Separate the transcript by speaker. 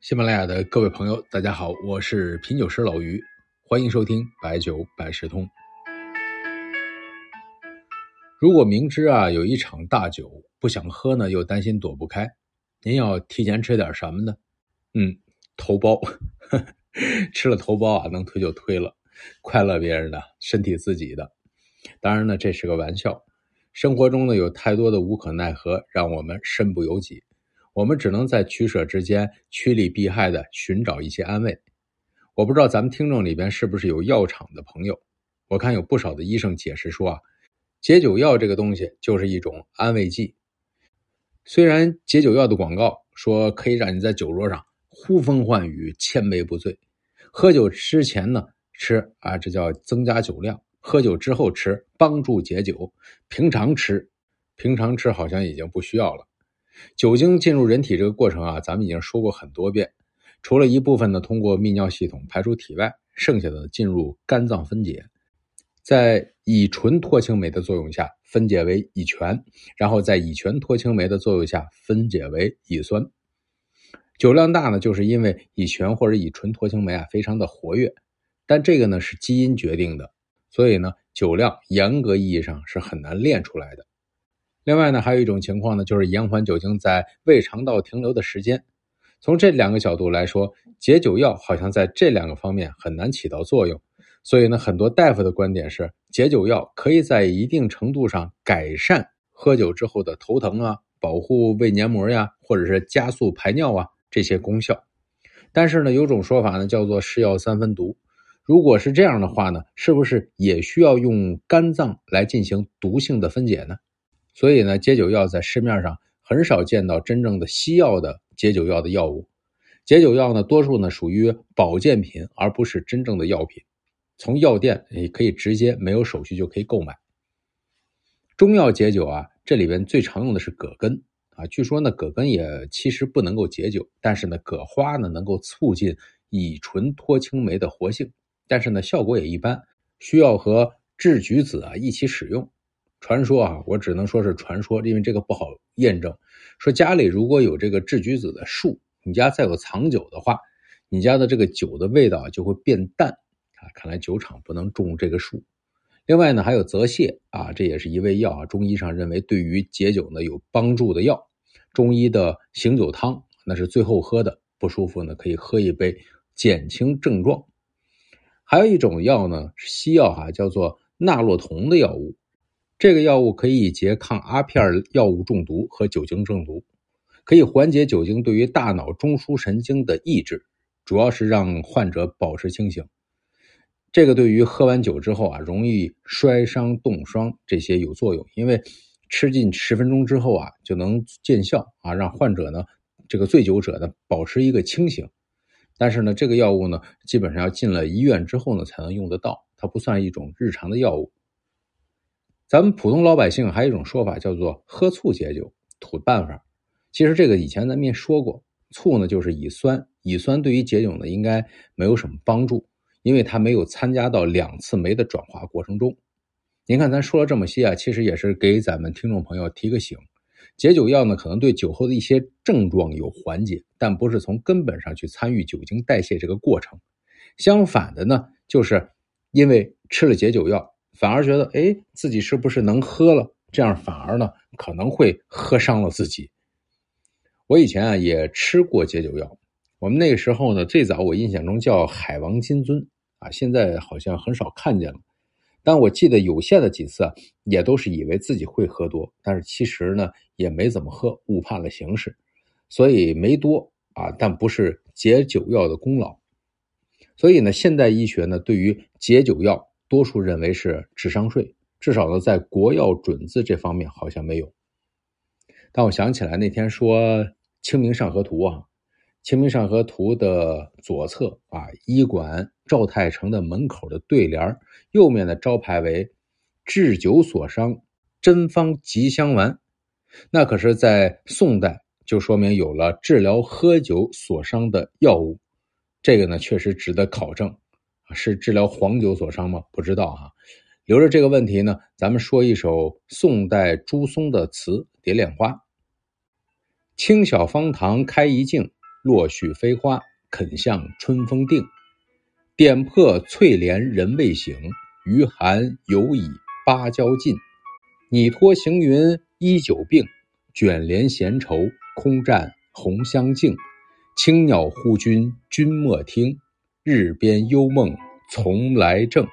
Speaker 1: 喜马拉雅的各位朋友，大家好，我是品酒师老于，欢迎收听白酒百事通。如果明知啊有一场大酒不想喝呢，又担心躲不开，您要提前吃点什么呢？嗯，头孢，吃了头孢啊，能推就推了，快乐别人的，身体自己的。当然呢，这是个玩笑。生活中呢，有太多的无可奈何，让我们身不由己。我们只能在取舍之间趋利避害的寻找一些安慰。我不知道咱们听众里边是不是有药厂的朋友，我看有不少的医生解释说啊，解酒药这个东西就是一种安慰剂。虽然解酒药的广告说可以让你在酒桌上呼风唤雨、千杯不醉，喝酒之前呢吃啊，这叫增加酒量；喝酒之后吃，帮助解酒。平常吃，平常吃好像已经不需要了。酒精进入人体这个过程啊，咱们已经说过很多遍。除了一部分呢通过泌尿系统排出体外，剩下的进入肝脏分解，在乙醇脱氢酶的作用下分解为乙醛，然后在乙醛脱氢酶的作用下分解为乙酸。酒量大呢，就是因为乙醛或者乙醇脱氢酶啊非常的活跃，但这个呢是基因决定的，所以呢酒量严格意义上是很难练出来的。另外呢，还有一种情况呢，就是延缓酒精在胃肠道停留的时间。从这两个角度来说，解酒药好像在这两个方面很难起到作用。所以呢，很多大夫的观点是，解酒药可以在一定程度上改善喝酒之后的头疼啊、保护胃黏膜呀，或者是加速排尿啊这些功效。但是呢，有种说法呢，叫做“是药三分毒”。如果是这样的话呢，是不是也需要用肝脏来进行毒性的分解呢？所以呢，解酒药在市面上很少见到真正的西药的解酒药的药物。解酒药呢，多数呢属于保健品，而不是真正的药品。从药店也可以直接没有手续就可以购买。中药解酒啊，这里边最常用的是葛根啊。据说呢，葛根也其实不能够解酒，但是呢，葛花呢能够促进乙醇脱氢酶的活性，但是呢，效果也一般，需要和制橘子啊一起使用。传说啊，我只能说是传说，因为这个不好验证。说家里如果有这个枳橘子的树，你家再有藏酒的话，你家的这个酒的味道就会变淡啊。看来酒厂不能种这个树。另外呢，还有泽泻啊，这也是一味药啊。中医上认为对于解酒呢有帮助的药。中医的醒酒汤那是最后喝的，不舒服呢可以喝一杯减轻症状。还有一种药呢是西药哈，叫做纳洛酮的药物。这个药物可以拮抗阿片药物中毒和酒精中毒，可以缓解酒精对于大脑中枢神经的抑制，主要是让患者保持清醒。这个对于喝完酒之后啊，容易摔伤冻伤这些有作用，因为吃进十分钟之后啊，就能见效啊，让患者呢，这个醉酒者呢，保持一个清醒。但是呢，这个药物呢，基本上要进了医院之后呢，才能用得到，它不算一种日常的药物。咱们普通老百姓还有一种说法，叫做喝醋解酒，土办法。其实这个以前咱们也说过，醋呢就是乙酸，乙酸对于解酒呢应该没有什么帮助，因为它没有参加到两次酶的转化过程中。您看咱说了这么些啊，其实也是给咱们听众朋友提个醒：解酒药呢可能对酒后的一些症状有缓解，但不是从根本上去参与酒精代谢这个过程。相反的呢，就是因为吃了解酒药。反而觉得，哎，自己是不是能喝了？这样反而呢，可能会喝伤了自己。我以前啊也吃过解酒药，我们那个时候呢，最早我印象中叫海王金樽啊，现在好像很少看见了。但我记得有限的几次，也都是以为自己会喝多，但是其实呢也没怎么喝，误判了形势，所以没多啊，但不是解酒药的功劳。所以呢，现代医学呢对于解酒药。多数认为是智商税，至少呢，在国药准字这方面好像没有。但我想起来那天说《清明上河图》啊，《清明上河图》的左侧啊，医馆赵太成的门口的对联右面的招牌为“治酒所伤，真方吉香丸”，那可是在宋代就说明有了治疗喝酒所伤的药物，这个呢确实值得考证。是治疗黄酒所伤吗？不知道哈。留着这个问题呢，咱们说一首宋代朱松的词《蝶恋花》：清晓方塘开一径，落絮飞花，肯向春风定。点破翠帘人未醒，余寒犹已芭蕉尽。拟托行云依酒病，卷帘闲愁空占红香径。青鸟呼君君莫听，日边幽梦从来正。